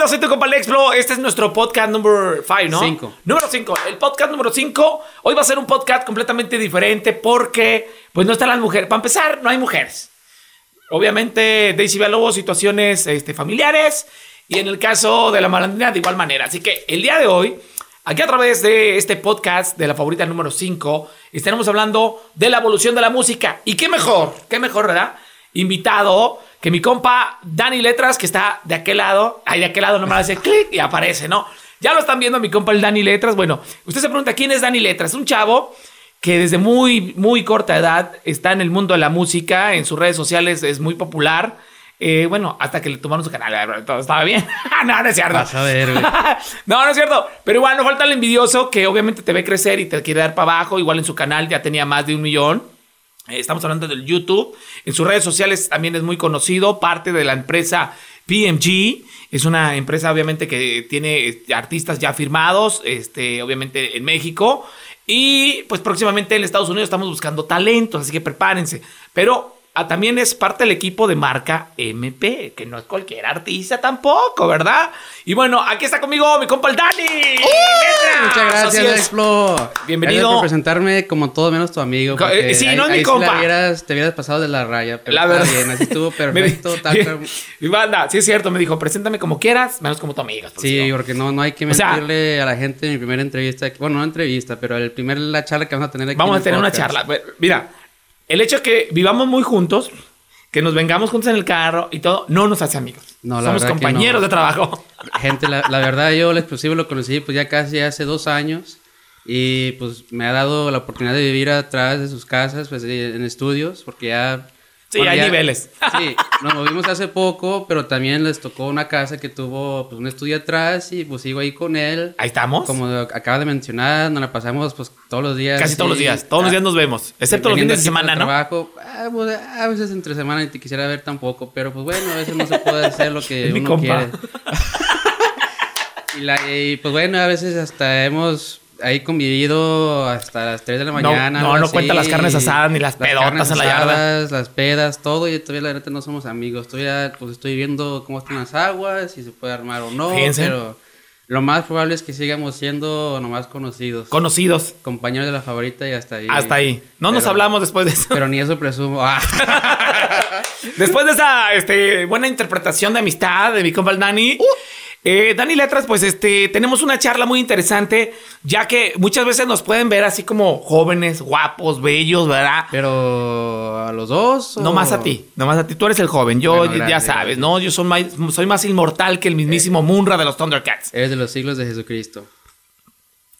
onda? Soy tu compa Lexplo. Este es nuestro podcast número 5, ¿no? Cinco. Número 5. El podcast número 5. Hoy va a ser un podcast completamente diferente porque, pues, no están las mujeres. Para empezar, no hay mujeres. Obviamente, Daisy Villalobos, situaciones este, familiares. Y en el caso de la malandrina, de igual manera. Así que el día de hoy, aquí a través de este podcast de la favorita número 5, estaremos hablando de la evolución de la música. Y qué mejor, qué mejor, ¿verdad? Invitado que mi compa Dani Letras, que está de aquel lado, ahí de aquel lado nomás hace clic y aparece, ¿no? Ya lo están viendo mi compa el Dani Letras. Bueno, usted se pregunta quién es Dani Letras. Un chavo que desde muy, muy corta edad está en el mundo de la música, en sus redes sociales es muy popular. Eh, bueno, hasta que le tomaron su canal, todo estaba bien. no, no es cierto. Vas a ver, güey. no, no es cierto. Pero igual no falta el envidioso que obviamente te ve crecer y te quiere dar para abajo. Igual en su canal ya tenía más de un millón. Estamos hablando del YouTube. En sus redes sociales también es muy conocido, parte de la empresa PMG. Es una empresa obviamente que tiene este, artistas ya firmados, este, obviamente en México. Y pues próximamente en Estados Unidos estamos buscando talentos, así que prepárense. Pero ah, también es parte del equipo de marca MP, que no es cualquier artista tampoco, ¿verdad? Y bueno, aquí está conmigo mi compa el Dani. Letras. Muchas gracias. Lexplo. Bienvenido. Gracias por presentarme como todo menos tu amigo. Eh, sí, ahí- no es mi ahí sí compa. la hubieras- te hubieras pasado de la raya. Pero La está verdad. bien, así estuvo perfecto. Y banda, sí es cierto, me dijo, preséntame como quieras, menos como tu amiga. pues, Sí, ¿no? porque no, no hay que O sea- mentirle a la gente en mi primera entrevista. Bueno, no entrevista, pero el primer la charla que vamos a tener aquí. Vamos a tener una podcast. charla. Pues, Mira, el hecho de que vivamos muy juntos, que nos vengamos juntos en el carro y todo, no nos hace amigos. No, la Somos compañeros no. de trabajo. Gente, la, la verdad, yo el explosivo lo conocí pues ya casi hace dos años. Y pues me ha dado la oportunidad de vivir atrás de sus casas, pues en estudios, porque ya... Sí, bueno, hay ya- niveles. Sí, nos movimos hace poco, pero también les tocó una casa que tuvo pues un estudio atrás y pues sigo ahí con él. Ahí estamos. Como acaba de mencionar, nos la pasamos pues todos los días. Casi todos los días. Todos los días nos vemos. Excepto los fines de semana, ¿no? Trabajo, ah, pues, a veces entre semana y te quisiera ver tampoco, pero pues bueno, a veces no se puede hacer lo que uno quiere. y, la- y, pues bueno, a veces hasta hemos ahí convivido hasta las 3 de la No, mañana. no, algo no cuenta las carnes asadas ni las pedotas en la yarda. Las pedas, todo, y todavía la neta no somos amigos. Todavía pues estoy viendo cómo están las aguas, si se puede armar o no, Fíjense. pero lo más probable es que sigamos siendo nomás conocidos. Conocidos. compañeros de la favorita y hasta ahí. Hasta ahí. No nos hablamos después de eso. Pero ni eso presumo. Ah. Después de esa este, buena interpretación de amistad de mi compa el Dani. Eh, Dani Letras, pues este, tenemos una charla muy interesante, ya que muchas veces nos pueden ver así como jóvenes, guapos, bellos, ¿verdad? Pero a los dos. o- No más a ti, no más a ti. Tú eres el joven. Yo Bueno, ya sabes. ¿no? Yo soy más, soy más inmortal que el mismísimo Munra de los Thundercats. Eres de los siglos de Jesucristo.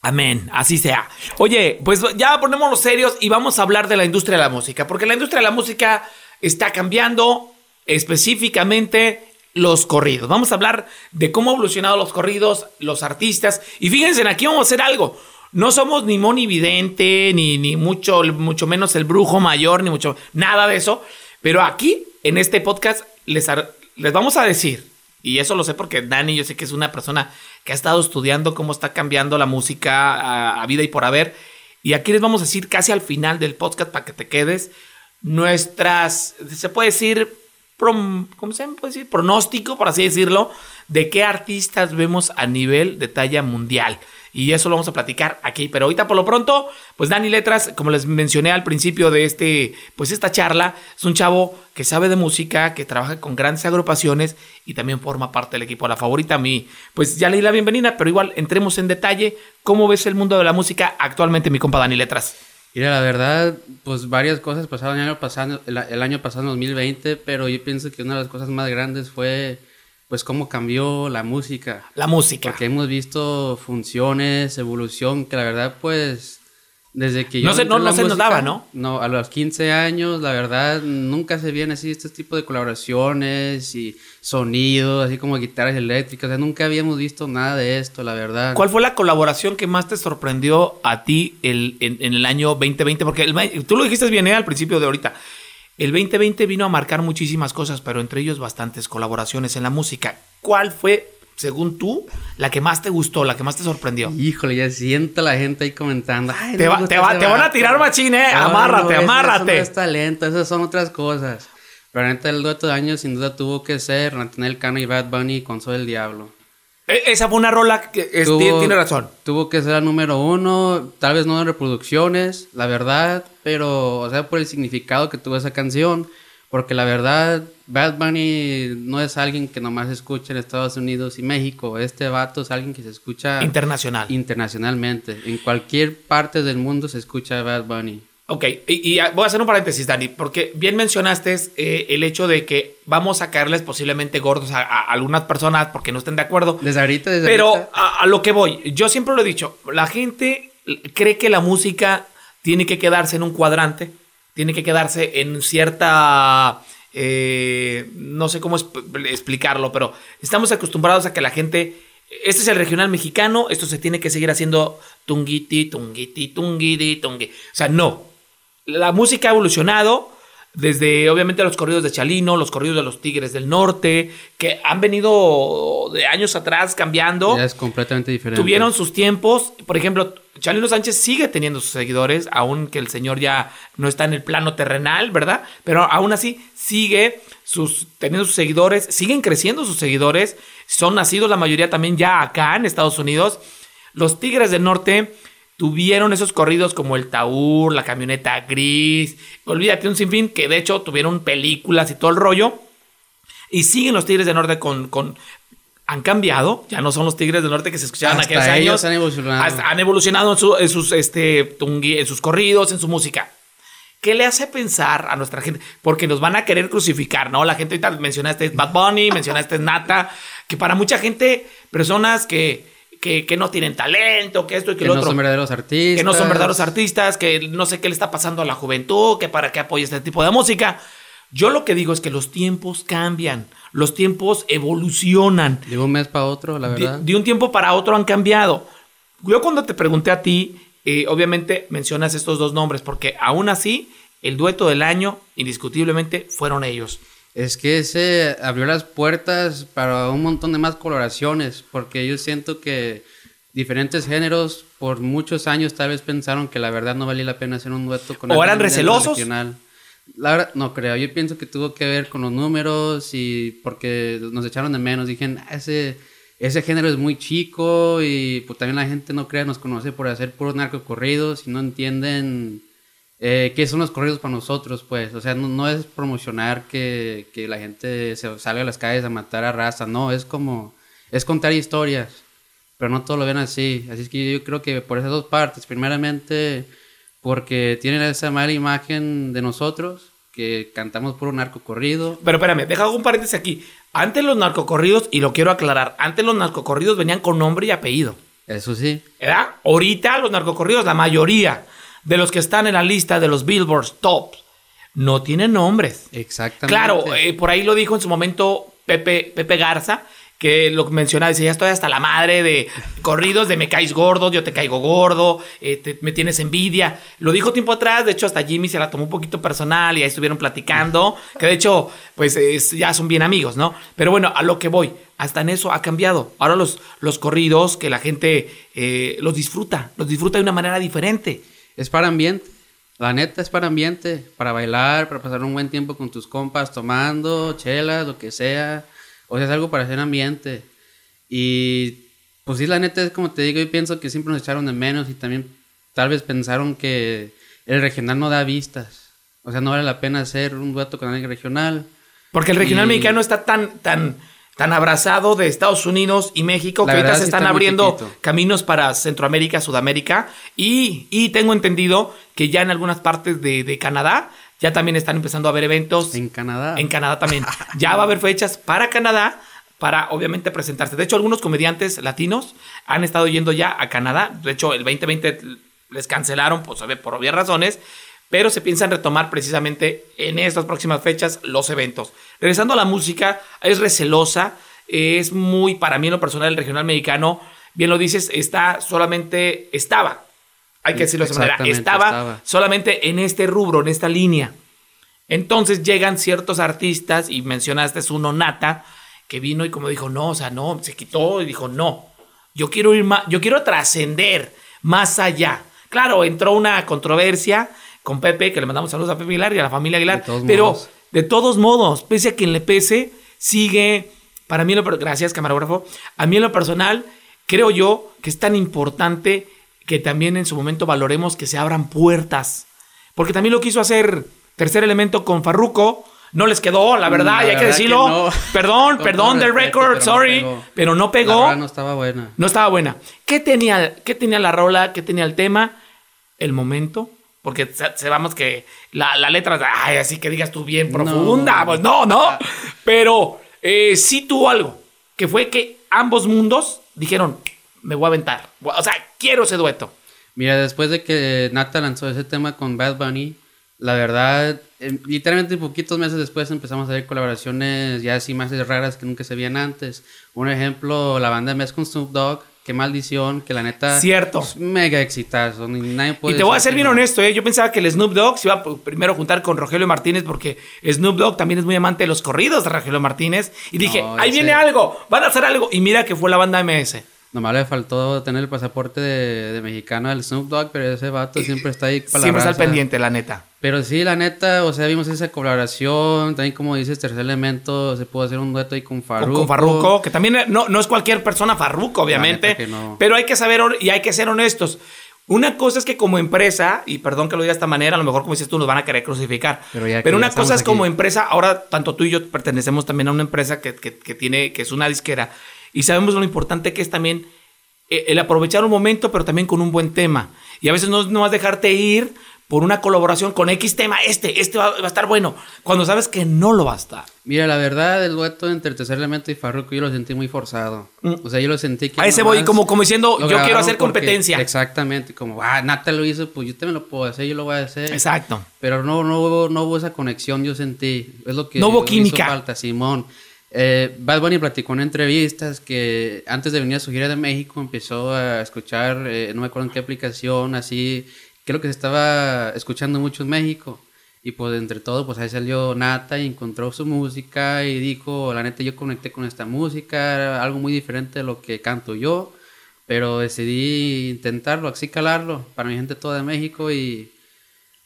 Amén, así sea. Oye, pues ya ponemos los serios y vamos a hablar de la industria de la música, porque la industria de la música está cambiando específicamente los corridos. Vamos a hablar de cómo han evolucionado los corridos, los artistas. Y fíjense, aquí vamos a hacer algo. No somos ni Moni Vidente, ni, ni mucho, mucho menos el brujo mayor, ni mucho, nada de eso. Pero aquí, en este podcast, les, les vamos a decir, y eso lo sé porque Dani, yo sé que es una persona que ha estado estudiando cómo está cambiando la música a, a vida y por haber. Y aquí les vamos a decir casi al final del podcast para que te quedes nuestras, se puede decir, prom- ¿cómo se puede decir? Pronóstico, por así decirlo, de qué artistas vemos a nivel de talla mundial. Y eso lo vamos a platicar aquí. Pero ahorita por lo pronto, pues Dani Letras, como les mencioné al principio de este, pues esta charla, es un chavo que sabe de música, que trabaja con grandes agrupaciones y también forma parte del equipo. La favorita a mí, pues ya le di la bienvenida, pero igual entremos en detalle. ¿Cómo ves el mundo de la música actualmente, mi compa Dani Letras? Mira, la verdad, pues varias cosas pasaron el año pasado, el, el año pasado, en 2020, pero yo pienso que una de las cosas más grandes fue, pues, cómo cambió la música. La música. Porque hemos visto funciones, evolución, que la verdad, pues, desde que yo... No se- no- no se nos daba, ¿no? No, a los 15 años, la verdad, nunca se veían así este tipo de colaboraciones y sonidos, así como guitarras eléctricas, o sea, nunca habíamos visto nada de esto, la verdad. ¿Cuál fue la colaboración que más te sorprendió a ti el- en, en el año 2020? Porque el tú lo dijiste bien ¿eh? al principio de ahorita. El 2020 vino a marcar muchísimas cosas, pero entre ellos bastantes colaboraciones en la música. ¿Cuál fue, según tú, la que más te gustó, la que más te sorprendió? Híjole, ya siento la gente ahí comentando. "Ay, Te no va- te va- te van a vato". tirar machín, ¿eh? No, Amárrate, amárrate. Eso no es talento, esas son otras cosas. Pero neta, el dueto de años sin duda tuvo que ser Nathaniel Cano y Bad Bunny con Soy el Diablo. E- Esa fue una rola que es- Tuvo- tiene, tiene razón. Tuvo que ser la número uno, tal vez no en reproducciones, la verdad, pero, o sea, por el significado que tuvo esa canción, porque la verdad, Bad Bunny no es alguien que nomás se escucha en Estados Unidos y México, este vato es alguien que se escucha Internacional. internacionalmente, en cualquier parte del mundo se escucha Bad Bunny. Ok, y, y voy a hacer un paréntesis, Dani, porque bien mencionaste eh, el hecho de que vamos a caerles posiblemente gordos a, a algunas personas porque no estén de acuerdo. Desde ahorita, desde Pero ahorita, a, a lo que voy, yo siempre lo he dicho, la gente cree que la música tiene que quedarse en un cuadrante, tiene que quedarse en cierta... eh, no sé cómo explicarlo, pero estamos acostumbrados a que la gente... Este es el regional mexicano, esto se tiene que seguir haciendo tunguiti, tunguiti, tunguiti, tungui. O sea, no. La música ha evolucionado desde obviamente los corridos de Chalino, los corridos de los Tigres del Norte, que han venido de años atrás cambiando. ya es completamente diferente. Tuvieron sus tiempos. Por ejemplo, Chalino Sánchez sigue teniendo sus seguidores, aunque el señor ya no está en el plano terrenal, ¿verdad? Pero aún así sigue sus, teniendo sus seguidores, siguen creciendo sus seguidores. Son nacidos la mayoría también ya acá en Estados Unidos. Los Tigres del Norte tuvieron esos corridos como el Taur, la camioneta gris, olvídate un sinfín, que de hecho tuvieron películas y todo el rollo. Y siguen los Tigres del Norte con, con han cambiado, ya no son los Tigres del Norte que se escuchaban Hasta aquellos ellos años. han evolucionado. Hasta- han evolucionado en, su- en sus, este, tungui- en sus corridos, en su música. ¿Qué le hace pensar a nuestra gente? Porque nos van a querer crucificar, ¿no? La gente ahorita mencionaste Bad Bunny, mencionaste Nata, que para mucha gente, personas que, que, que no tienen talento, que esto y que, que lo no otro son verdaderos artistas. que no son verdaderos artistas, que no sé qué le está pasando a la juventud, que para qué apoya este tipo de música. Yo lo que digo es que los tiempos cambian, los tiempos evolucionan. De un mes para otro, la De, verdad. de un tiempo para otro han cambiado. Yo cuando te pregunté a ti, eh, obviamente mencionas estos dos nombres, porque aún así, el dueto del año, indiscutiblemente, fueron ellos. Es que ese abrió las puertas para un montón de más coloraciones, porque yo siento que diferentes géneros por muchos años tal vez pensaron que la verdad no valía la pena hacer un dueto con ¿O eran recelosos? regional. La verdad, no creo. Yo pienso que tuvo que ver con los números y porque nos echaron de menos. Dijeron, "Ah, ese, ese género es muy chico y pues también la gente no crea, nos conoce por hacer puros narcocorridos y no entienden eh, qué son los corridos para nosotros, pues. O sea, no, no es promocionar que, que la gente se salga a las calles a matar a raza, no, es como, es contar historias, pero no todo lo ven así. Así es que yo creo que por esas dos partes, primeramente porque tienen esa mala imagen de nosotros, que cantamos puro narcocorrido. Pero espérame, deja un paréntesis aquí. Antes los narcocorridos, y lo quiero aclarar, antes los narcocorridos venían con nombre y apellido. Eso sí, ¿verdad? Ahorita los narcocorridos, la mayoría de los que están en la lista de los Billboard Tops, no tienen nombres. exactamente. Claro, eh, por ahí lo dijo en su momento Pepe, Pepe Garza, que lo mencionaba, decía, ya estoy hasta la madre de corridos de me caes gordo, yo te caigo gordo, eh, te- me tienes envidia. Lo dijo tiempo atrás, de hecho hasta Jimmy se la tomó un poquito personal y ahí estuvieron platicando, que de hecho, pues es- ya son bien amigos, ¿no? Pero bueno, a lo que voy, hasta en eso ha cambiado. Ahora los, los corridos, que la gente eh, los disfruta, los disfruta de una manera diferente. Es para ambiente. La neta es para ambiente, para bailar, para pasar un buen tiempo con tus compas tomando, chelas, lo que sea. O sea, es algo para hacer ambiente. Y pues sí, la neta es como te digo, yo pienso que siempre nos echaron de menos y también tal vez pensaron que el regional no da vistas. O sea, no vale la pena hacer un dueto con alguien regional. Porque el regional Y- mexicano está tan, tan, tan abrazado de Estados Unidos y México La que ahorita se están abriendo caminos para Centroamérica, Sudamérica. Y, y tengo entendido que ya en algunas partes de, de Canadá ya también están empezando a haber eventos. En Canadá. En Canadá también. Ya va a haber fechas para Canadá para obviamente presentarse. De hecho, algunos comediantes latinos han estado yendo ya a Canadá. De hecho, el 2020 les cancelaron pues, por obvias razones, pero se piensan retomar precisamente en estas próximas fechas los eventos. Regresando a la música, es recelosa, es muy, para mí en lo personal, el regional mexicano, bien lo dices, está solamente, estaba, hay que decirlo de esa manera, estaba, estaba. solamente en este rubro, en esta línea. Entonces llegan ciertos artistas, y mencionaste uno, Nata, que vino y como dijo, no, o sea, no, se quitó y dijo, no, yo quiero ir más, yo quiero trascender más allá. Claro, entró una controversia con Pepe, que le mandamos saludos a Pepe Aguilar y a la familia Aguilar, De pero modos. de todos modos, pese a quien le pese, sigue Para mí, lo, gracias camarógrafo, a mí en lo personal, creo yo que es tan importante que también en su momento valoremos que se abran puertas. Porque también lo quiso hacer Tercer Elemento con Farruko. No les quedó, la verdad, y hay que decirlo. Perdón, perdón, del record, sorry. pero no pegó. no estaba buena. No estaba buena. ¿Qué tenía, ¿Qué tenía la rola? ¿Qué tenía el tema? El momento. Porque sabemos que la, la letra, ay, así que digas tú bien profunda. Pues no, no. Pero eh, sí tuvo algo. Que fue que ambos mundos dijeron, me voy a aventar. O sea, quiero ese dueto. Mira, después de que Nata lanzó ese tema con Bad Bunny, la verdad, literalmente poquitos meses después empezamos a ver colaboraciones ya así más raras que nunca se veían antes. Un ejemplo, la banda Mes con Snoop Dogg, qué maldición, que la neta. Cierto. mega exitazo. nadie puede y te voy a ser bien honesto, ¿eh? yo pensaba que el Snoop Dogg se iba primero a juntar con Rogelio Martínez porque Snoop Dogg también es muy amante de los corridos de Rogelio Martínez. Y dije, ahí viene algo, van a hacer algo. Y mira que fue la banda MS. Nomás le faltó tener el pasaporte de, mexicano al Snoop Dogg, pero ese vato siempre está ahí para Siempre está al pendiente, la neta. Pero sí, la neta, o sea, vimos esa colaboración, también como dices, Tercer Elemento, se pudo hacer un dueto ahí con Farruko. Con Farruko, que también no, no es cualquier persona Farruko, obviamente, pero hay que saber y hay que ser honestos. Una cosa es que como empresa, y perdón que lo diga de esta manera, a lo mejor como dices tú nos van a querer crucificar, pero, una cosa es como empresa, ahora tanto tú y yo pertenecemos también a una empresa que, que, que tiene, que es una disquera, y sabemos lo importante que es también eh, el aprovechar un momento, pero también con un buen tema. Y a veces no, no vas a dejarte ir por una colaboración con X tema, este, este va, a estar bueno, cuando sabes que no lo va a estar. Mira, la verdad, el dueto entre Tercer Elemento y Farruko yo lo sentí muy forzado. Mm. O sea, yo lo sentí que... A ese voy como, como diciendo, yo quiero hacer competencia. Exactamente, como, ah, Nata lo hizo, pues yo también lo puedo hacer, yo lo voy a hacer. Exacto. Pero no, no, hubo, no hubo esa conexión, yo sentí. Es lo que... No hubo química. Hizo falta, Simón. Eh, Bad Bunny platicó en entrevistas que antes de venir a su gira de México empezó a escuchar, eh, no me acuerdo en qué aplicación, así creo que se estaba escuchando mucho en México. Y pues entre todo, pues ahí salió Nata y encontró su música y dijo, la neta yo conecté con esta música, era algo muy diferente de lo que canto yo, pero decidí intentarlo, así calarlo para mi gente toda de México y,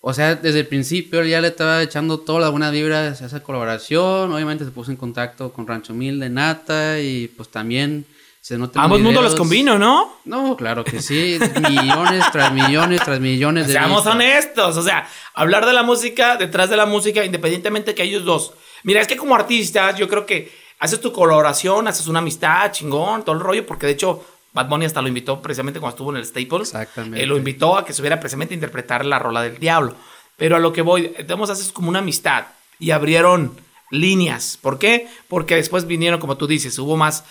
o sea, desde el principio ya le estaba echando toda la buena vibra a esa colaboración, obviamente se puso en contacto con Rancho Mil de Nata y pues también Ambos mundos los combino, ¿no? No, claro que sí. millones tras millones tras millones de Seamos honestos. O sea, hablar de la música, detrás de la música, independientemente que ellos dos. Mira, es que como artistas, yo creo que haces tu colaboración, haces una amistad, chingón, todo el rollo, porque de hecho Bad Bunny hasta lo invitó precisamente cuando estuvo en el Staples. Exactamente. Eh, lo invitó a que subiera precisamente a interpretar la rola del diablo. Pero a lo que voy, tenemos haces como una amistad y abrieron líneas. ¿Por qué? Porque después vinieron, como tú dices, hubo más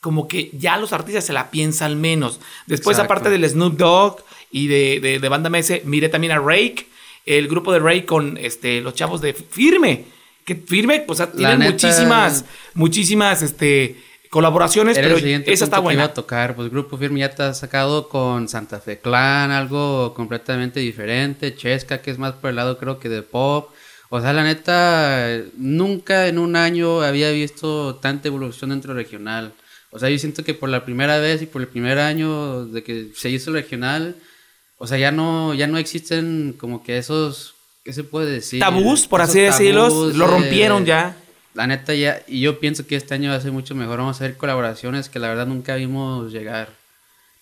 como que ya los artistas se la piensan menos. Después, aparte del Snoop Dogg y de, de, Banda MS, miré también a Rake, el grupo de Rake con este, los chavos de Firme. Que Firme, pues tiene muchísimas, muchísimas este, colaboraciones, pero esa está buena. Que iba a tocar, pues Grupo Firme ya ha sacado con Santa Fe Clan, algo completamente diferente. Chesca, que es más por el lado creo que de pop. O sea, la neta, nunca en un año había visto tanta evolución dentro regional. O sea, yo siento que por la primera vez y por el primer año de que se hizo el regional, o sea, ya no, ya no existen como que esos, ¿qué se puede decir? Tabús, por así decirlo, lo rompieron ya. La neta ya, y yo pienso que este año va a ser mucho mejor, vamos a ver colaboraciones que la verdad nunca vimos llegar.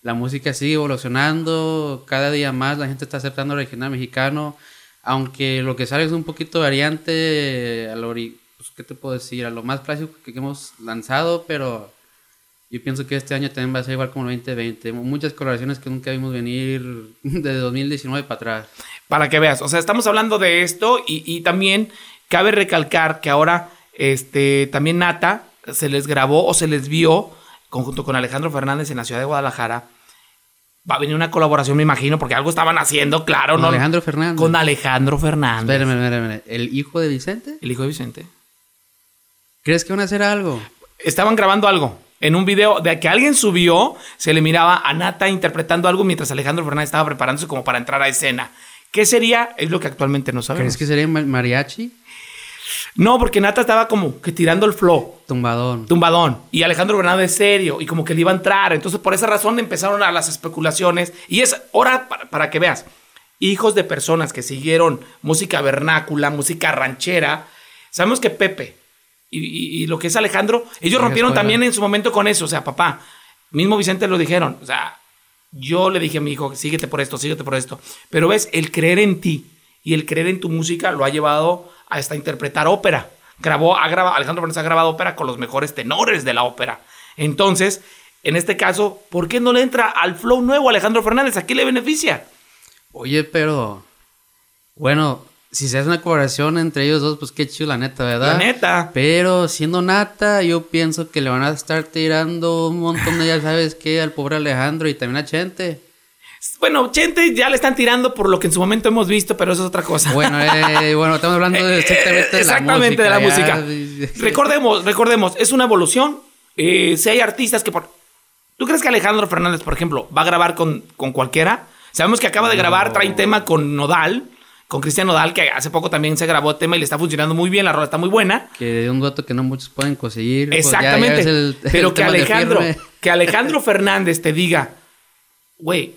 La música sigue evolucionando, cada día más la gente está aceptando el regional mexicano, aunque lo que sale es un poquito variante a lo, pues, ¿qué te puedo decir? A lo más clásico que hemos lanzado, pero yo pienso que este año también va a ser igual como el 2020. Muchas colaboraciones que nunca vimos venir de 2019 para atrás. Para que veas, o sea, estamos hablando de esto y, también cabe recalcar que ahora este, también Nata se les grabó o se les vio conjunto con Alejandro Fernández en la ciudad de Guadalajara. Va a venir una colaboración, me imagino, porque algo estaban haciendo, claro, ¿no? Alejandro Fernández. Con Alejandro Fernández. Espérame, espérame, ¿El hijo de Vicente? El hijo de Vicente. ¿Crees que van a hacer algo? Estaban grabando algo en un video de que alguien subió, se le miraba a Nata interpretando algo mientras Alejandro Fernández estaba preparándose como para entrar a escena. ¿Qué sería? Es lo que actualmente no sabemos. ¿Crees que sería mariachi? No, porque Nata estaba como que tirando el flow. Tumbadón. Tumbadón. Y Alejandro Fernández serio. Y como que le iba a entrar. Entonces, por esa razón empezaron a las especulaciones. Y es hora para, para que veas. Hijos de personas que siguieron música vernácula, música ranchera. Sabemos que Pepe, y, y- y lo que es Alejandro, ellos rompieron escuela. también en su momento con eso. O sea, papá, mismo Vicente lo dijeron. O sea, yo le dije a mi hijo, síguete por esto, síguete por esto. Pero ves, el creer en ti y el creer en tu música lo ha llevado hasta interpretar ópera. Grabó, ha grabado, Alejandro Fernández ha grabado ópera con los mejores tenores de la ópera. Entonces, en este caso, ¿por qué no le entra al flow nuevo Alejandro Fernández? ¿A qué le beneficia? Oye, pero. Bueno, si se hace una colaboración entre ellos dos, pues qué chido, la neta, ¿verdad? La neta. Pero siendo nata, yo pienso que le van a estar tirando un montón de, ya sabes qué, al pobre Alejandro y también a Chente. Bueno, Chente ya le están tirando por lo que en su momento hemos visto, pero eso es otra cosa. Bueno, eh, bueno, estamos hablando de exactamente de la Exactamente de la música. música. Recordemos, recordemos, es una evolución. Eh, si hay artistas que por... ¿Tú crees que Alejandro Fernández, por ejemplo, va a grabar con, con cualquiera? Sabemos que acaba de grabar, trae un tema con Nodal, con Cristian Nodal, que hace poco también se grabó tema y le está funcionando muy bien, la rola está muy buena. Que de un dueto que no muchos pueden conseguir. pues, ya- ya Exactamente. el- Pero el que Alejandro, que Alejandro Fernández te diga, güey,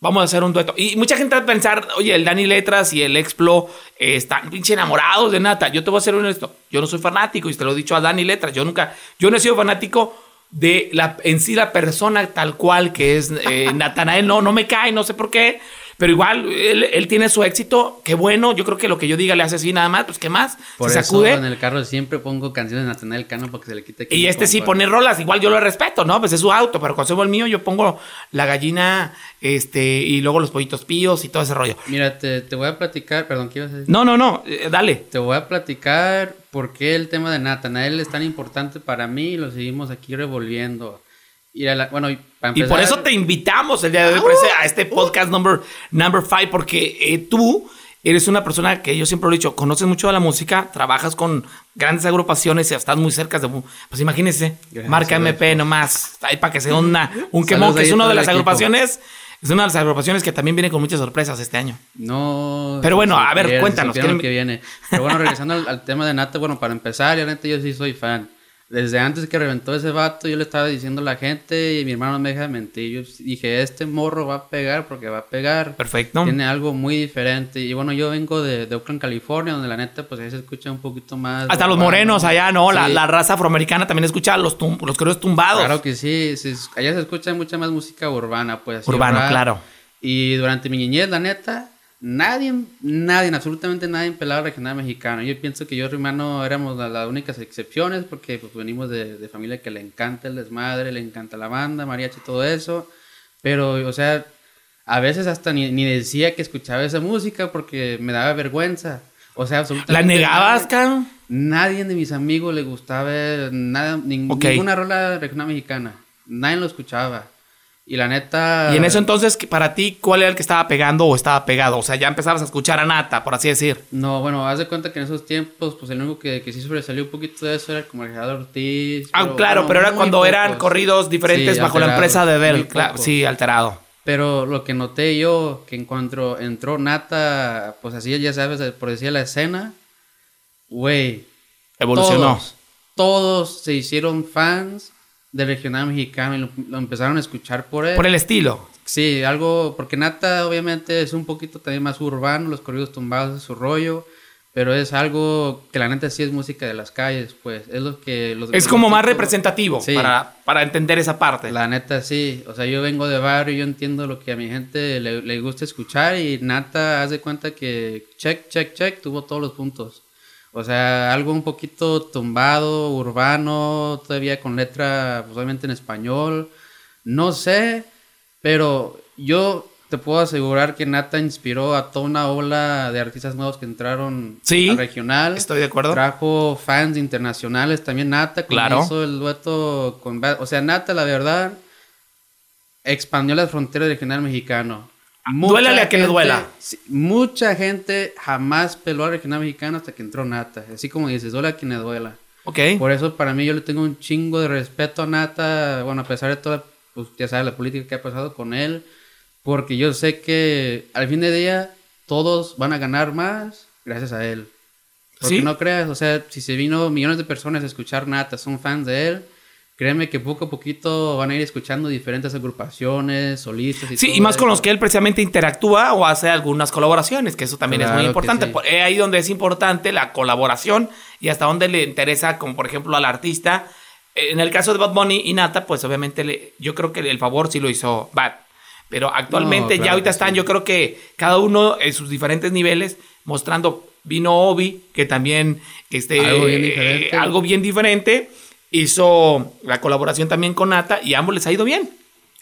vamos a hacer un dueto. Y mucha gente va a pensar, oye, el Dani Letras y el Explo eh, están pinche enamorados de Nata. Yo te voy a ser honesto, yo no soy fanático y te lo he dicho a Dani Letras. Yo nunca, yo no he sido fanático de la en sí la persona tal cual que es eh, Natanael. No, no me cae, no sé por qué. Pero igual, él, él tiene su éxito, qué bueno. Yo creo que lo que yo diga le hace así nada más, pues qué más. Por se eso sacude. en el carro siempre pongo canciones de Natanael Cano para que se le quite. Y este sí pone rolas, igual yo lo respeto, ¿no? Pues es su auto, pero cuando subo el mío yo pongo la gallina, este, y luego los pollitos píos y todo ese rollo. Mira, te, te voy a platicar, perdón, ¿qué ibas a decir? No, no, no, eh, dale. Te voy a platicar por qué el tema de Natanael es tan importante para mí y lo seguimos aquí revolviendo. Y a la- bueno, y para Y por eso te invitamos el día de hoy a este podcast number, number five, porque eh, tú eres una persona que yo siempre lo he dicho, conoces mucho de la música, trabajas con grandes agrupaciones y estás muy cerca de... Pues imagínense, Gracias, marca. MP nomás, ahí para que sea una, un quemón, que es una de las agrupaciones, es una de las agrupaciones que también viene con muchas sorpresas este año. No. Pero bueno, a ver, cuéntanos, ¿qué- que viene. Pero bueno, regresando al, al tema de Nata, bueno, para empezar, neta, yo sí soy fan. Desde antes que reventó ese vato, yo le estaba diciendo a la gente y mi hermano no me deja de mentir. Yo dije, este morro va a pegar porque va a pegar. Perfecto. Tiene algo muy diferente. Y bueno, yo vengo de, de Oakland, California, donde la neta, pues ahí se escucha un poquito más. Hasta los morenos allá, ¿no? La, Sí. la raza afroamericana también escucha los, tum- los correos tumbados. Claro que sí, se- allá se escucha mucha más música urbana, pues. Urbano, claro. Y durante mi niñez, la neta, nadie, nadie, absolutamente nadie pelaba regional mexicano. Yo pienso que yo y mi hermano éramos la- las únicas excepciones porque pues, venimos de, de familia que le encanta el desmadre, le encanta la banda, mariachi, todo eso. Pero, o sea, a veces hasta ni, ni decía que escuchaba esa música porque me daba vergüenza. O sea, absolutamente. ¿La negabas, cabrón? Nadie de mis amigos le gustaba nada, ning- ninguna rola regional mexicana. Nadie lo escuchaba. Y la neta. Y en eso entonces, para ti, ¿cuál era el que estaba pegando o estaba pegado? O sea, ya empezabas a escuchar a Nata, por así decir. No, bueno, haz de cuenta que en esos tiempos, pues el único que, que sí sobresalió un poquito de eso era como el Gerardo Ortiz. Ah, claro, bueno, pero era cuando eran corridos diferentes Sí, bajo la empresa de Bell. Claro, sí, alterado. Pero lo que noté yo, que en cuanto entró Nata, pues así ya sabes, por decir la escena, güey. Evolucionó. Todos, todos se hicieron fans del regional mexicano y lo, lo empezaron a escuchar por él. Por el estilo. Sí, algo, porque Nata obviamente es un poquito también más urbano, los corridos tumbados es su rollo, pero es algo que la neta sí es música de las calles, pues, es lo que... Los, Es como más representativo Sí. para, para entender esa parte. La neta sí, o sea, yo vengo de barrio, yo entiendo lo que a mi gente le, le gusta escuchar y Nata, haz de cuenta que check, check, check, tuvo todos los puntos. O sea, algo un poquito tumbado, urbano, todavía con letra, pues, obviamente en español. No sé, pero yo te puedo asegurar que Nata inspiró a toda una ola de artistas nuevos que entraron Sí, al regional. Estoy de acuerdo. Trajo fans internacionales también Nata, Claro. hizo el dueto con... O sea, Nata, la verdad, expandió las fronteras del regional mexicano. Duélale a quien le duela. sí, mucha gente jamás peló al regional mexicano hasta que entró Nata. Así como dices, duele a quien le duela. Ok. Por eso para mí yo le tengo un chingo de respeto a Nata, bueno, a pesar de toda, pues ya sabes, la política que ha pasado con él, porque yo sé que al fin de día todos van a ganar más gracias a él. Porque Sí. no creas, o sea, si se vino millones de personas a escuchar Nata, son fans de él, créeme que poco a poquito van a ir escuchando diferentes agrupaciones, solistas y Sí, todo y más con eso. los que él precisamente interactúa o hace algunas colaboraciones, que eso también es Claro muy que importante. sí. Es ahí donde es importante la colaboración y hasta donde le interesa, como por ejemplo al artista. En el caso de Bad Bunny y Nata, pues obviamente le- yo creo que el favor sí lo hizo Bad. Pero actualmente No, ya claro ahorita que están, sí. yo creo que cada uno en sus diferentes niveles mostrando. Vino Obi, que también este, Algo bien eh, diferente. algo bien diferente. Hizo la colaboración también con Nata y a ambos les ha ido bien.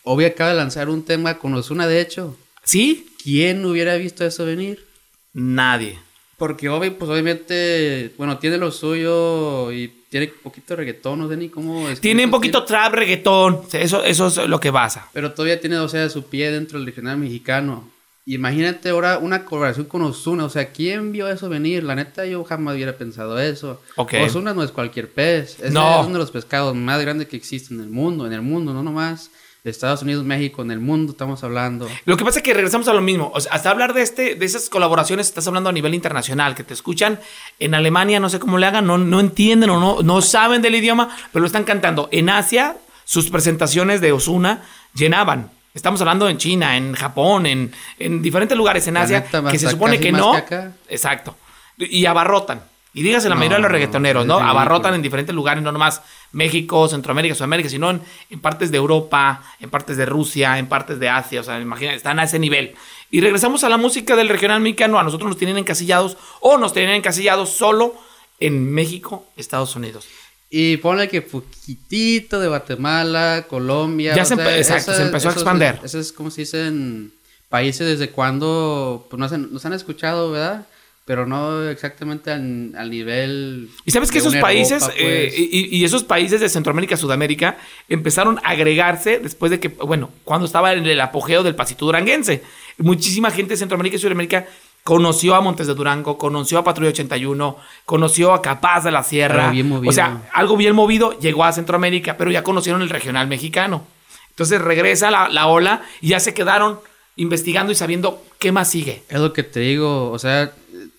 Obi acaba de lanzar un tema con Ozuna, de hecho. ¿Sí? ¿Quién hubiera visto eso venir? Nadie. Porque Obi, pues obviamente, bueno, tiene lo suyo y tiene poquito reggaetón, no sé ni cómo... es- Tiene un poquito trap, reggaetón. Eso, eso es lo que basa. Pero todavía tiene, o sea, su pie dentro del regional mexicano. Imagínate ahora una colaboración con Ozuna. O sea, ¿quién vio eso venir? La neta, yo jamás hubiera pensado eso. Ok. Ozuna no es cualquier pez. Es, No. es uno de los pescados más grandes que existen en el mundo. En el mundo, no nomás Estados Unidos, México. En el mundo estamos hablando. Lo que pasa es que regresamos a lo mismo. O sea, hasta hablar de este, de esas colaboraciones, estás hablando a nivel internacional, que te escuchan en Alemania, no sé cómo le hagan, no, no entienden o no, no saben del idioma, pero lo están cantando. En Asia, sus presentaciones de Osuna llenaban. Estamos hablando en China, en Japón, en, en diferentes lugares en Asia, neta, que se supone que no. que. Exacto. Y abarrotan. Y dígase la No, mayoría de los reggaetoneros, ¿no? Abarrotan en diferentes lugares, no nomás México, Centroamérica, Sudamérica, sino en, en partes de Europa, en partes de Rusia, en partes de Asia. O sea, imagínate, están a ese nivel. Y regresamos a la música del regional mexicano. A nosotros nos tienen encasillados o nos tienen encasillados solo en México, Estados Unidos. Y ponle que poquitito de Guatemala, Colombia. Ya se empe- exacto, se empezó a expander. Eso es como se dicen países desde cuando pues, nos, han, nos han escuchado, ¿verdad? Pero no exactamente al, al nivel. Y sabes que esos países, Europa, eh, pues. y, y esos países de Centroamérica, Sudamérica, empezaron a agregarse después de que, bueno, cuando estaba en el apogeo del pasito duranguense. Muchísima gente de Centroamérica y Sudamérica conoció a Montes de Durango, conoció a Patrulla 81, conoció a Capaz de la Sierra. Algo bien movido. O sea, algo bien movido llegó a Centroamérica, pero ya conocieron el regional mexicano. Entonces regresa la, la ola y ya se quedaron investigando y sabiendo qué más sigue. Es lo que te digo, o sea,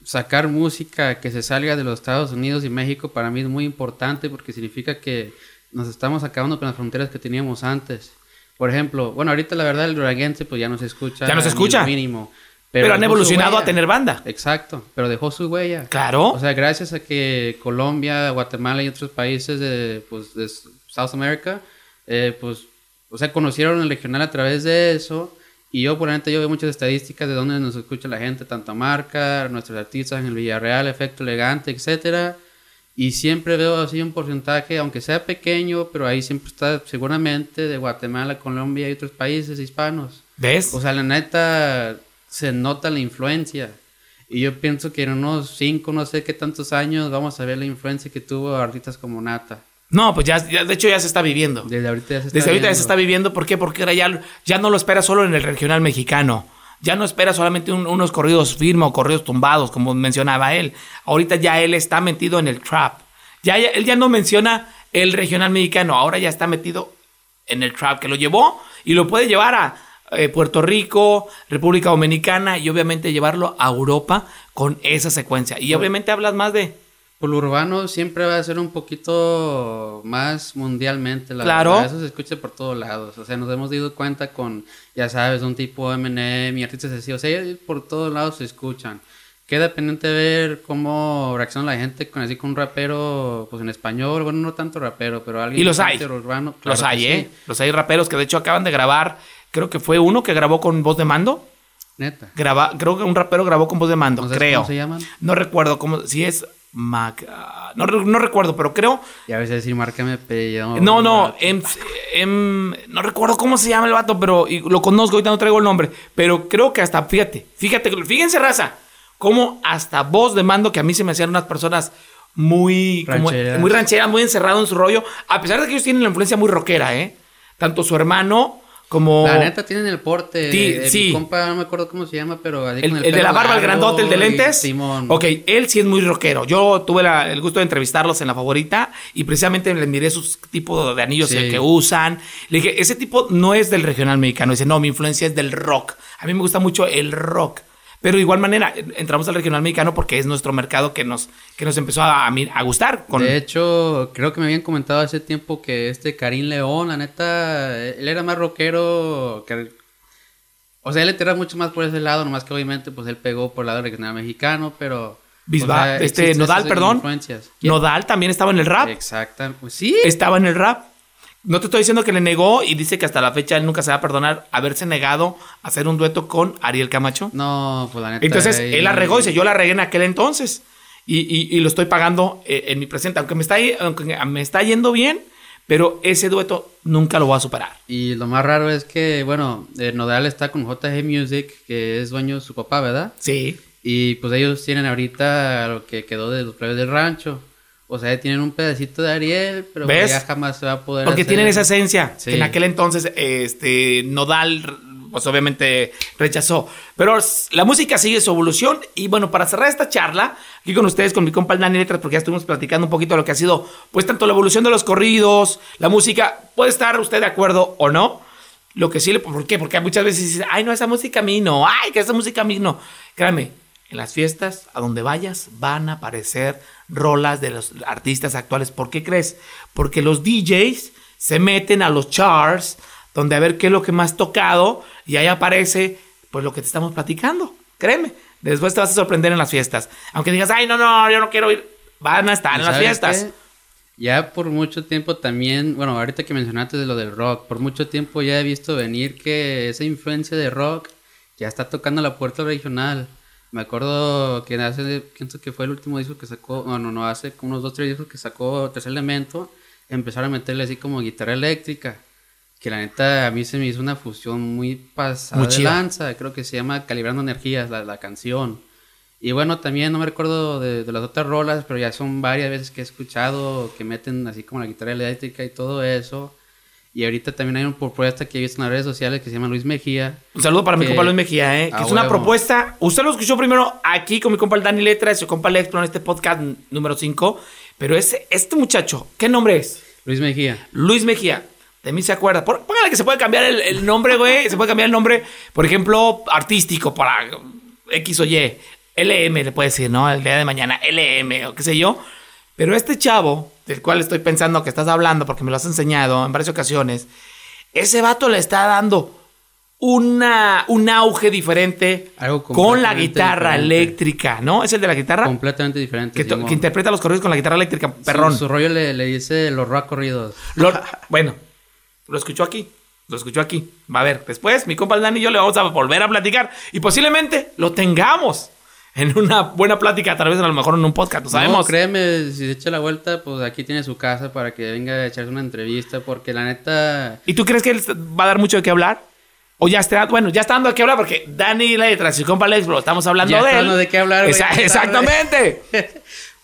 sacar música que se salga de los Estados Unidos y México para mí es muy importante porque significa que nos estamos acabando con las fronteras que teníamos antes. Por ejemplo, bueno, ahorita la verdad el duranguense pues ya no se escucha. Ya no se escucha. mínimo. Pero, han dejó su evolucionado a tener banda. Exacto, pero dejó su huella. Claro. O sea, gracias a que Colombia, Guatemala y otros países de, pues, de South America, eh, pues, o sea, conocieron el regional a través de eso. Y yo, por ejemplo, yo veo muchas estadísticas de dónde nos escucha la gente, tanto Marca, nuestros artistas en el Villarreal, Efecto Elegante, etcétera. Y siempre veo así un porcentaje, aunque sea pequeño, pero ahí siempre está seguramente de Guatemala, Colombia y otros países hispanos. ¿Ves? O sea, la neta se nota la influencia. Y yo pienso que en unos cinco, no sé qué tantos años, vamos a ver la influencia que tuvo artistas como Nata. No, pues ya, ya- de hecho ya se está viviendo. Desde ahorita ya se está Desde ahorita ya se está viviendo. ¿Por qué? Porque ahora ya, ya no lo espera solo en el regional mexicano. Ya no espera solamente un- unos corridos firmes o corridos tumbados, como mencionaba él. Ahorita ya él está metido en el trap. Ya, ya- él ya no menciona el regional mexicano. Ahora ya está metido en el trap, que lo llevó y lo puede llevar a eh, Puerto Rico, República Dominicana y obviamente llevarlo a Europa con esa secuencia. Y obviamente hablas más de... Por lo urbano siempre va a ser un poquito más mundialmente. La Claro. verdad. Eso se escucha por todos lados. O sea, nos hemos dado cuenta con, ya sabes, un tipo Eminem y artistas así. O sea, por todos lados se escuchan. Queda pendiente ver cómo reacciona la gente con así con un rapero, pues en español, bueno, no tanto rapero, pero alguien Y los hay. urbano. Los claro que hay, sí. ¿eh? Los hay raperos que de hecho acaban de grabar. Creo que fue uno que grabó con voz de mando. Neta. Graba, creo que un rapero grabó con voz de mando, ¿No sabes creo. cómo se llaman? No recuerdo cómo, si es Mac. ah, no, no recuerdo, pero creo. Y a veces decir, márcame apellido. No, no, em- em, no recuerdo cómo se llama el vato, pero y lo conozco, ahorita no traigo el nombre. Pero creo que hasta, fíjate, fíjate, fíjense, raza, como hasta voz de mando, que a mí se me hacían unas personas muy como- Rancheras. muy rancheras, muy encerrado en su rollo, a pesar de que ellos tienen la influencia muy rockera, ¿eh? Tanto su hermano como. La neta tienen el porte. Sí, eh, sí. Mi compa, no me acuerdo cómo se llama, pero El, con el de la barba, el grandote, el de lentes. Simón. Ok, él sí es muy rockero. Yo tuve la- el gusto de entrevistarlos en la favorita y precisamente le miré sus tipos de anillos Sí. que usan. Le dije, ese tipo no es del regional mexicano. Dice, no, mi influencia es del rock. A mí me gusta mucho el rock. Pero de igual manera, entramos al regional mexicano porque es nuestro mercado que nos, que nos empezó a, a, gustar. Con... De hecho, creo que me habían comentado hace tiempo que este Karim León, la neta, él era más rockero que... O sea, él le mucho más por ese lado, nomás que obviamente pues él pegó por el lado regional mexicano, pero... Bisba, este, Nodal, perdón. Nodal también estaba en el rap. Exacto. Pues sí. Estaba en el rap. No te estoy diciendo que le negó y dice que hasta la fecha él nunca se va a perdonar haberse negado a hacer un dueto con Ariel Camacho. No, pues la neta. Entonces él la regó y dice: Yo la regué en aquel entonces y, lo estoy pagando eh, en mi presente. Aunque me, está, aunque me está yendo bien, pero ese dueto nunca lo va a superar. Y lo más raro es que, bueno, eh, Nodal está con JG Music, que es dueño de su papá, ¿verdad? Sí. Y pues ellos tienen ahorita lo que quedó de los plebes del rancho. O sea, tienen un pedacito de Ariel, pero ya jamás se va a poder. Porque tienen esa esencia que en aquel entonces este Nodal pues obviamente rechazó. Pero la música sigue su evolución y bueno, para cerrar esta charla, aquí con ustedes, con mi compa Dani Letras, porque ya estuvimos platicando un poquito de lo que ha sido, pues tanto la evolución de los corridos, la música, puede estar usted de acuerdo o no. Lo que sí le... ¿Por qué? Porque muchas veces dice, ay, no, esa música a mí no, ay, que esa música a mí no. Créame, en las fiestas, a donde vayas, van a aparecer rolas de los artistas actuales. ¿Por qué crees? Porque los DJs se meten a los charts, donde a ver qué es lo que más tocado, y ahí aparece pues lo que te estamos platicando. Créeme, después te vas a sorprender en las fiestas. Aunque digas, ay, no, no, yo no quiero ir, van a estar en las fiestas. Ya por mucho tiempo también, bueno, ahorita que mencionaste de lo del rock, por mucho tiempo ya he visto venir que esa influencia de rock ya está tocando la puerta regional. Me acuerdo que hace, pienso que fue el último disco que sacó, no, no, no, hace unos dos, tres discos que sacó Tercer Elemento, empezaron a meterle así como guitarra eléctrica, que la neta a mí se me hizo una fusión muy pasada de lanza, creo que se llama Calibrando Energías, la, la canción. Y bueno, también no me recuerdo de, de, las otras rolas, pero ya son varias veces que he escuchado que meten así como la guitarra eléctrica y todo eso. Y ahorita también hay una propuesta que he visto en las redes sociales que se llama Luis Mejía. Un saludo para mi compa Luis Mejía, ¿eh? Que es una propuesta. Usted lo escuchó primero aquí con mi compa el Dani Letra y su compa Alex en este podcast número 5. Pero ese, este muchacho, ¿qué nombre es? Luis Mejía. Luis Mejía. De mí se acuerda. Póngale que se puede cambiar el, nombre, güey. se puede cambiar el nombre, por ejemplo, artístico para X o Y. LM le puede decir, ¿no? El día de mañana, LM o qué sé yo. Pero este chavo del cual estoy pensando que estás hablando porque me lo has enseñado en varias ocasiones, ese vato le está dando una, un auge diferente con la guitarra eléctrica, ¿no? Es el de la guitarra. Completamente diferente. Que, interpreta los corridos con la guitarra eléctrica, perrón. Su, rollo le, dice los rock corridos. bueno, lo escuchó aquí. Lo escuchó aquí. Va a ver, después mi compa Dani y yo le vamos a volver a platicar y posiblemente lo tengamos en una buena plática, tal vez a lo mejor en un podcast, ¿no sabemos? No, créeme, si se echa la vuelta, pues aquí tiene su casa para que venga a echarse una entrevista, porque la neta... ¿Y tú crees que él va a dar mucho de qué hablar? O ya está, bueno, ya está dando de qué hablar, porque Dani Letras y compa Alex, bro, estamos hablando de él. de qué hablar. exactamente.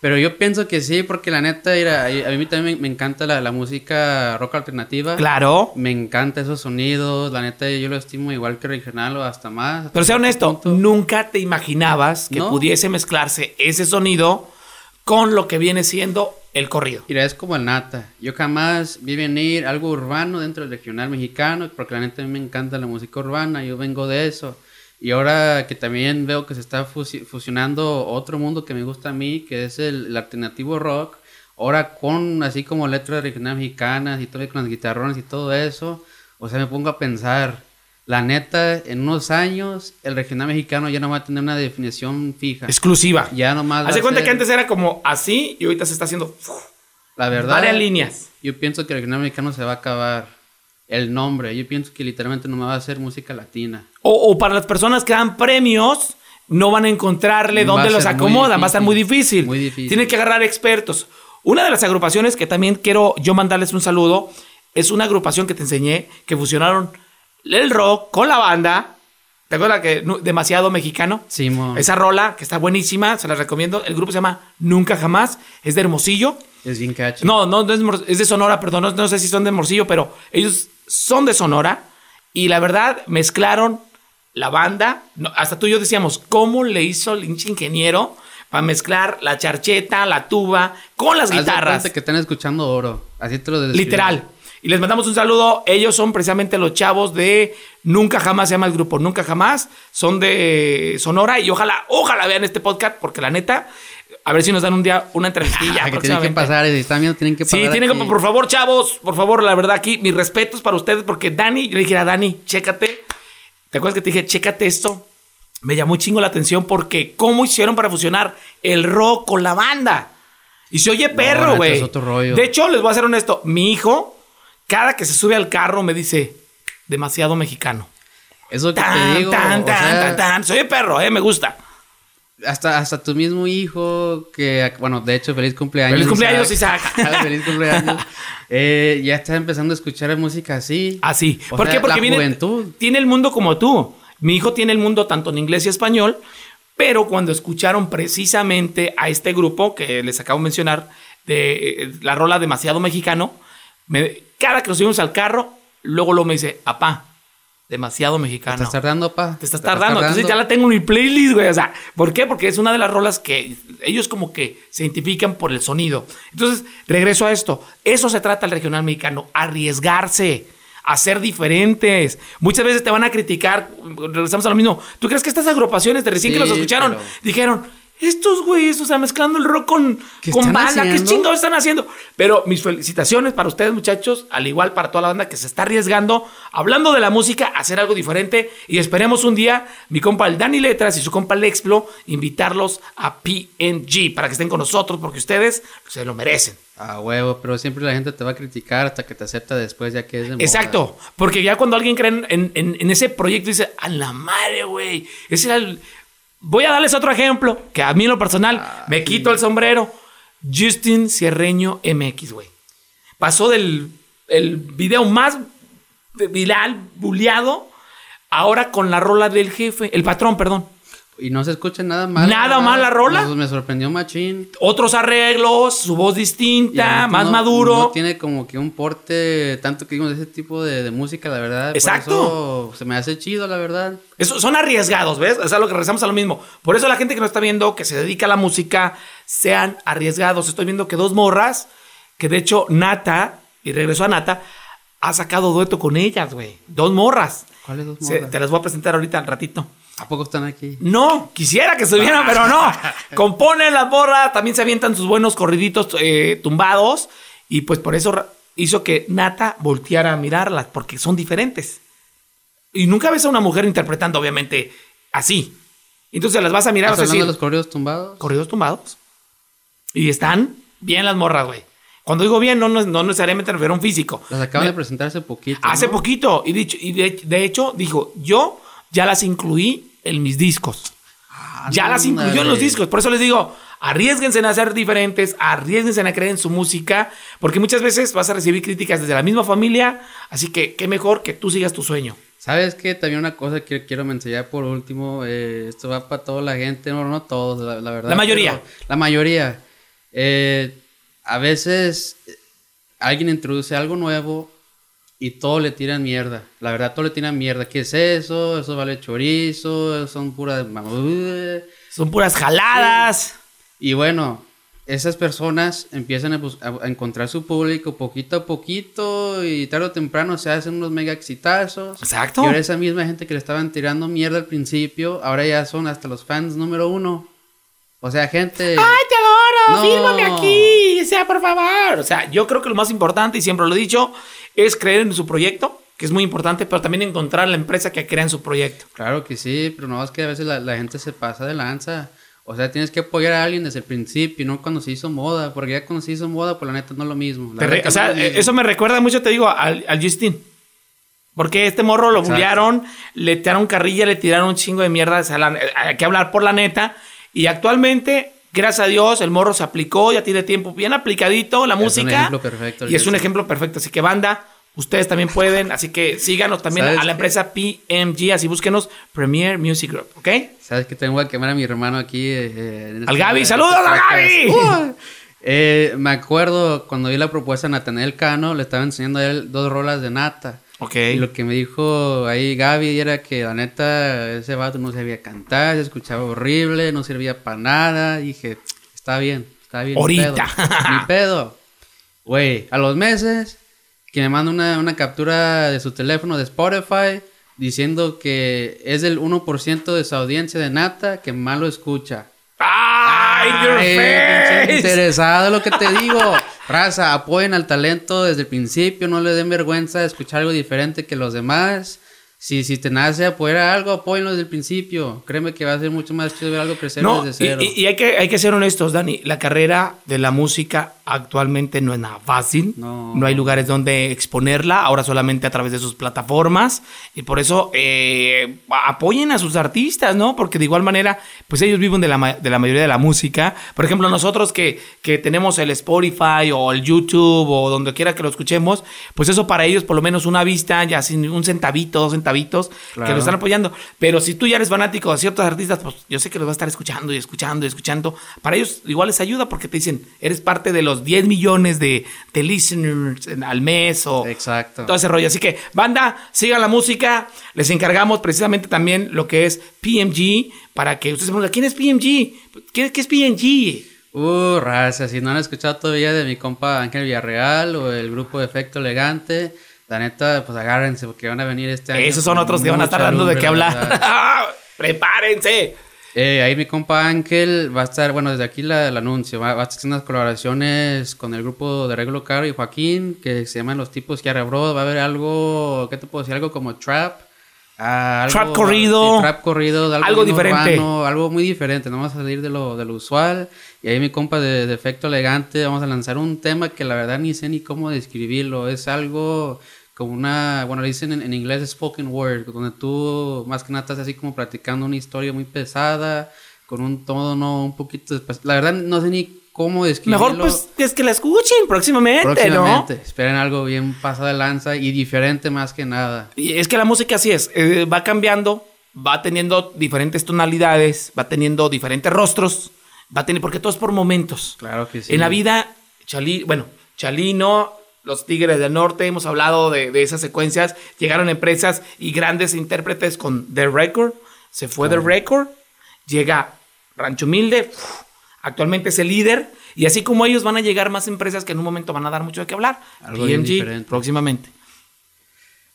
Pero yo pienso que sí, porque la neta, a mí también me, encanta la, música rock alternativa. Claro. Me encanta esos sonidos. La neta, yo lo estimo igual que regional o hasta más. Pero sea honesto, nunca te imaginabas que pudiese mezclarse ese sonido con lo que viene siendo el corrido. Mira, es como el nata. Yo jamás vi venir algo urbano dentro del regional mexicano, porque la neta a mí me encanta la música urbana. Yo vengo de eso. Y ahora que también veo que se está fusionando otro mundo que me gusta a mí, que es el, alternativo rock, ahora con así como letras regionales mexicanas y todo con las guitarrones y todo eso, o sea, me pongo a pensar, la neta, en unos años el regional mexicano ya no va a tener una definición fija. Exclusiva. Ya nomás. Hace cuenta que antes era como así y ahorita se está haciendo... La verdad. Varias líneas. Yo pienso que el regional mexicano se va a acabar el nombre. Yo pienso que literalmente no me va a hacer música latina. O, para las personas que dan premios, no van a encontrarle dónde los acomodan. Va a estar muy difícil. Muy difícil. Tienen que agarrar expertos. Una de las agrupaciones que también quiero yo mandarles un saludo es una agrupación que te enseñé que fusionaron el rock con la banda. ¿Te acuerdas que demasiado mexicano? Sí, Esa rola que está buenísima, se la recomiendo. El grupo se llama Nunca Jamás, es de Hermosillo. Es bien catchy. No, no, es, es de Sonora, perdón, no, no, sé si son de Hermosillo, pero ellos son de Sonora y la verdad mezclaron la banda. hasta tú y yo decíamos, ¿cómo le hizo el ingeniero para mezclar la charcheta, la tuba con las guitarras? que están escuchando oro. Así te lo Literal. Y les mandamos un saludo. Ellos son precisamente los chavos de Nunca Jamás se llama el grupo. Nunca Jamás. Son de Sonora y ojalá, ojalá vean este podcast porque la neta, a ver si nos dan un día una entrevistilla. Ah, que tienen que pasar, si están viendo, tienen que pasar. Sí, tienen que, por favor, chavos, por favor, la verdad aquí, mis respetos para ustedes porque Dani, yo le dije a Dani, chécate. ¿Te acuerdas que te dije, chécate esto? Me llamó chingo la atención porque cómo hicieron para fusionar el rock con la banda. Y se oye perro, güey. de hecho, les voy a ser honesto. Mi hijo, cada que se sube al carro, me dice, demasiado mexicano. Eso que te digo. Tan, tan, tan, Se oye perro, eh, me gusta. Hasta, hasta tu mismo hijo, que, bueno, de hecho, feliz cumpleaños. Feliz cumpleaños, Isaac. feliz cumpleaños. Eh, ya está empezando a escuchar música así. Así. ¿Por qué? Porque viene, tiene el mundo como tú. Mi hijo tiene el mundo tanto en inglés y español, pero cuando escucharon precisamente a este grupo que les acabo de mencionar, de la rola demasiado mexicano, cada que nos subimos al carro, luego lo me dice, apá, demasiado mexicano. Te estás tardando, pa. Te estás tardando. Entonces ya la tengo en mi playlist, güey. O sea, ¿por qué? Porque es una de las rolas que ellos como que se identifican por el sonido. Entonces, regreso a esto. Eso se trata el regional mexicano, arriesgarse a ser diferentes. Muchas veces te van a criticar, regresamos a lo mismo. ¿Tú crees que estas agrupaciones de recién que los escucharon dijeron, estos güeyes, o sea, mezclando el rock con, con bala, ¿qué chingados están haciendo? Pero mis felicitaciones para ustedes, muchachos, al igual para toda la banda que se está arriesgando, hablando de la música, a hacer algo diferente. Y esperemos un día, mi compa el Dani Letras y su compa el Explo, invitarlos a PNG para que estén con nosotros, porque ustedes se lo merecen. Ah, huevo, pero siempre la gente te va a criticar hasta que te acepta después, ya que es de Exacto, porque ya cuando alguien cree en, en ese proyecto, dice, a la madre, güey, ese era el Voy a darles otro ejemplo que a mí en lo personal ah, me quito el sombrero. Justin Cierreño MX, güey. Pasó del el video más viral, buleado, ahora con la rola del jefe, el patrón, perdón. Y no se escucha nada mal. Nada mal la rola. me sorprendió Machín. Otros arreglos, su voz distinta, más maduro. No tiene como que un porte, tanto que de ese tipo de, música, la verdad. Exacto. se me hace chido, la verdad. Eso, son arriesgados, ¿ves? Es a lo que regresamos a lo mismo. Por eso la gente que nos está viendo, que se dedica a la música, sean arriesgados. Estoy viendo que dos morras, que de hecho Nata, y regresó a Nata, ha sacado dueto con ellas, güey. Dos morras. ¿Cuáles dos morras? te las voy a presentar ahorita al ratito. ¿A poco están aquí? No, quisiera que estuvieran, pero no. Componen las borras, también se avientan sus buenos corriditos eh, tumbados. Y pues por eso hizo que Nata volteara a mirarlas, porque son diferentes. Y nunca ves a una mujer interpretando, obviamente, así. Entonces las vas a mirar. ¿Estás hablando de los corridos tumbados? Corridos tumbados. Y están bien las morras, güey. Cuando digo bien, no, no, necesariamente me refiero a un físico. Las acaban de presentar hace poquito. Hace poquito. Y, dicho, y de, hecho, dijo, yo ya las incluí en mis discos. Ah, ya las incluyó en los discos. Por eso les digo, arriesguense en hacer diferentes, arriesguense a creer en su música, porque muchas veces vas a recibir críticas desde la misma familia, así que qué mejor que tú sigas tu sueño. ¿Sabes qué? También una cosa que quiero mencionar por último, eh, esto va para toda la gente, no, no todos, la, verdad. La mayoría. La mayoría. Eh, a veces eh, alguien introduce algo nuevo y todo le tiran mierda. La verdad, todo le tiran mierda. ¿Qué es eso? Eso vale chorizo, son puras... Son puras jaladas. Y bueno, esas personas empiezan a, encontrar su público poquito a poquito y tarde o temprano se hacen unos mega exitazos. Exacto. Y ahora esa misma gente que le estaban tirando mierda al principio, ahora ya son hasta los fans número uno. O sea, gente... ¡Ay, te adoro! ¡Fírmame aquí! O sea, por favor. O sea, yo creo que lo más importante, y siempre lo he dicho, es creer en su proyecto, que es muy importante, pero también encontrar la empresa que crea en su proyecto. Claro que sí, pero no es que a veces la, gente se pasa de lanza. O sea, tienes que apoyar a alguien desde el principio, no cuando se hizo moda, porque ya cuando se hizo moda, pues la neta no es lo mismo. o sea, eso me recuerda mucho, te digo, al, Justin. Porque este morro lo bullearon, le tiraron carrilla, le tiraron un chingo de mierda. hay que hablar por la neta. Y actualmente, gracias a Dios, el morro se aplicó, ya tiene tiempo bien aplicadito, la música. Es un ejemplo perfecto. Y es un ejemplo perfecto. Así que, banda, Ustedes también pueden, así que síganos también a la empresa PMG, así búsquenos Premier Music Group, ¿ok? Sabes que tengo que quemar a mi hermano aquí. Eh, eh Al este Gaby, saludos a Gaby. Eh, me acuerdo cuando vi la propuesta a Nathaniel Cano, le estaba enseñando a él dos rolas de nata. Ok. Y lo que me dijo ahí Gaby era que la neta, ese vato no sabía cantar, se escuchaba horrible, no servía para nada. dije, está bien, está bien. Ahorita. Mi pedo. Güey, a los meses que me manda una, una captura de su teléfono de Spotify diciendo que es el 1% de su audiencia de Nata que más lo escucha. ¡Ay, your Ay, face! pinche interesado lo que te digo. Raza, apoyen al talento desde el principio, no le den vergüenza de escuchar algo diferente que los demás. Si, si te nace apoyar a algo, apóyenlo desde el principio. Créeme que va a ser mucho más chido ver algo crecer No, desde cero. y- y hay, que, hay que ser honestos, Dani. La carrera de la música actualmente no es nada fácil. No. hay lugares donde exponerla, ahora solamente a través de sus plataformas. Y por eso eh, apoyen a sus artistas, ¿no? Porque de igual manera, pues ellos viven de la, de la mayoría de la música. Por ejemplo, nosotros que, que tenemos el Spotify o el YouTube o donde quiera que lo escuchemos, pues eso para ellos por lo menos una vista, ya sin un centavito, dos centavitos, que lo están apoyando. Pero si tú ya eres fanático de ciertos artistas, pues yo sé que los vas a estar escuchando y escuchando y escuchando. Para ellos igual les ayuda porque te dicen, eres parte de los 10 millones de, de listeners en- al mes o Exacto. todo ese rollo. Así que, banda, sigan la música. Les encargamos precisamente también lo que es PMG para que ustedes se pregunten, ¿quién es PMG? ¿Qué, qué es PMG? Uh, raza, si no han escuchado todavía de mi compa Ángel Villarreal o el grupo Efecto Elegante, la neta, pues agárrense porque van a venir este año. Esos son otros que van a estar dando de qué la hablar. verdad. Prepárense. Eh, ahí mi compa Ángel va a estar, bueno, desde aquí la- el anuncio, va, va a estar unas colaboraciones con el grupo de Regulo Caro y Joaquín, que se llaman Los Tipos Kiara Bro, va a haber algo, ¿qué te puedo decir? Algo como trap. ah, algo- Trap corrido. sí, trap corrido, algo, diferente. urbano, algo muy diferente, no vamos a salir de lo, de lo usual. Y ahí mi compa de, de Efecto Elegante, vamos a lanzar un tema que la verdad ni sé ni cómo describirlo, es algo como una, bueno, le dicen en, en inglés spoken word, donde tú más que nada estás así como platicando una historia muy pesada, con un tono un poquito, despas- la verdad no sé ni cómo describirlo. Mejor pues es que la escuchen próximamente, próximamente, ¿no? esperen algo bien pasada de lanza y diferente más que nada. Y es que la música así es, eh, va cambiando, va teniendo diferentes tonalidades, va teniendo diferentes rostros, va teniendo, porque todo es por momentos. Claro que sí. En la vida, Chalí, bueno, Chalino, los Tigres del Norte, hemos hablado de, de esas secuencias, llegaron empresas y grandes intérpretes con The Record, se fue The Record, llega Rancho Humilde, uf, actualmente es el líder, y así como ellos van a llegar más empresas que en un momento van a dar mucho de qué hablar. Algo bien PMG diferente. próximamente.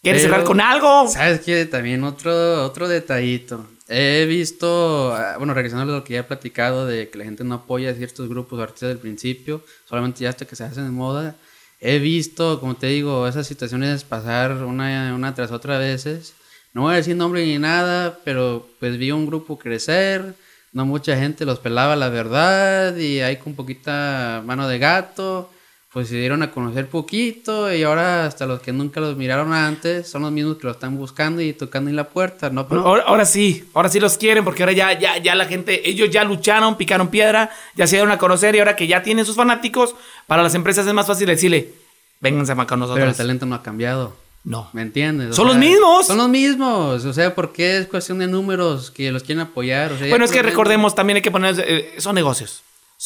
¿Quieres Pero, cerrar con algo? ¿Sabes qué? También otro, otro detallito. He visto, ah, bueno, regresando a lo que ya he platicado de que la gente no apoya a ciertos grupos o artistas del principio, solamente ya hasta que se hacen de moda. He visto, como te digo, esas situaciones pasar una, una tras otra veces. No voy a decir nombre ni nada, pero pues vi un grupo crecer, no mucha gente los pelaba la verdad y hay con poquita mano de gato pues se dieron a conocer poquito y ahora hasta los que nunca los miraron antes son los mismos que lo están buscando y tocando en la puerta, ¿no? no. Ahora, ahora sí, ahora sí los quieren porque ahora ya, ya, ya la gente, ellos ya lucharon, picaron piedra, ya se dieron a conocer y ahora que ya tienen sus fanáticos, para las empresas es más fácil decirle, vénganse acá con Pero el nosotros. talento no ha cambiado. No. ¿Me entiendes? O Son los mismos. Son los mismos. O sea, ¿por qué es cuestión de números que los quieren apoyar? O sea, ya Bueno, es que recordemos, también hay que poner, eh, son negocios.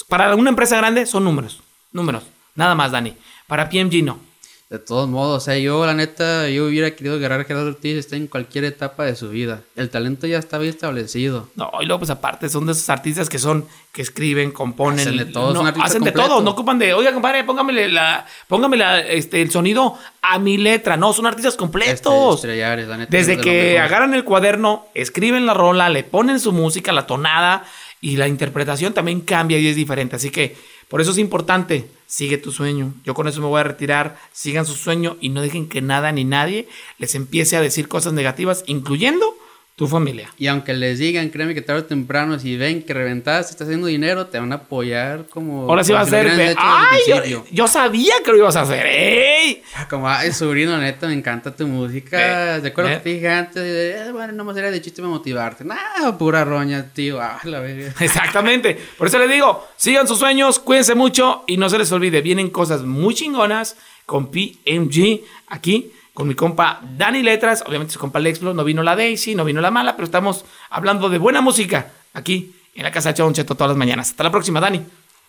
Para una empresa grande son números, números, nada más, Dani. Para PMG no. De todos modos, o sea, yo la neta, yo hubiera querido agarrar a Gerardo Ortiz, está en cualquier etapa de su vida. El talento ya está bien establecido. No, y luego pues aparte son de esos artistas que son, que escriben, componen. Hacen de todo, no, hacen de todo, no ocupan de, oiga compadre, póngame la, póngame la, este, el sonido a mi letra. No, son artistas Este, completos. estrellares, la neta, Desde de que agarran el cuaderno, escriben la rola, le ponen su música, la tonada y la interpretación también cambia y es diferente. Así que por eso es importante, sigue tu sueño. Yo con eso me voy a retirar, sigan su sueño y no dejen que nada ni nadie les empiece a decir cosas negativas, incluyendo tu familia. Y aunque les digan, créeme que tarde o temprano, si ven que reventaste, estás haciendo dinero, te van a apoyar como. Ahora sí va a ser. ¡Ay! Yo, sabía que lo ibas a hacer. ¡Ey! Como, ay, sobrino, neta, me encanta tu música. Eh, de acuerdo eh. que te dije antes, eh, bueno, no me sería de chiste para motivarte. Nah, pura roña, tío. Ah, la verga. Exactamente. Por eso les digo, sigan sus sueños, cuídense mucho y no se les olvide, vienen cosas muy chingonas con PMG aquí. Con mi compa Dani Letras, obviamente su compa Lexplo, no vino la Daisy, no vino la mala, pero estamos hablando de buena música aquí en la casa de Cheto todas las mañanas. Hasta la próxima, Dani.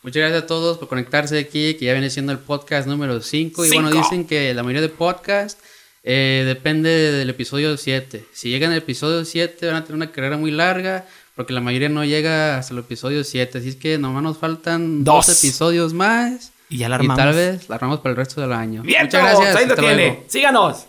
Muchas gracias a todos por conectarse aquí, que ya viene siendo el podcast número 5. Y bueno, dicen que la mayoría de podcasts eh, depende del episodio 7. Si llegan al episodio 7 van a tener una carrera muy larga, porque la mayoría no llega hasta el episodio 7. Así es que nomás nos faltan dos, Dos. episodios más. Y ya la Y armamos. tal vez la armamos para el resto del año. ¡Vientos! Muchas gracias. Ahí lo hasta tiene. luego. Síganos.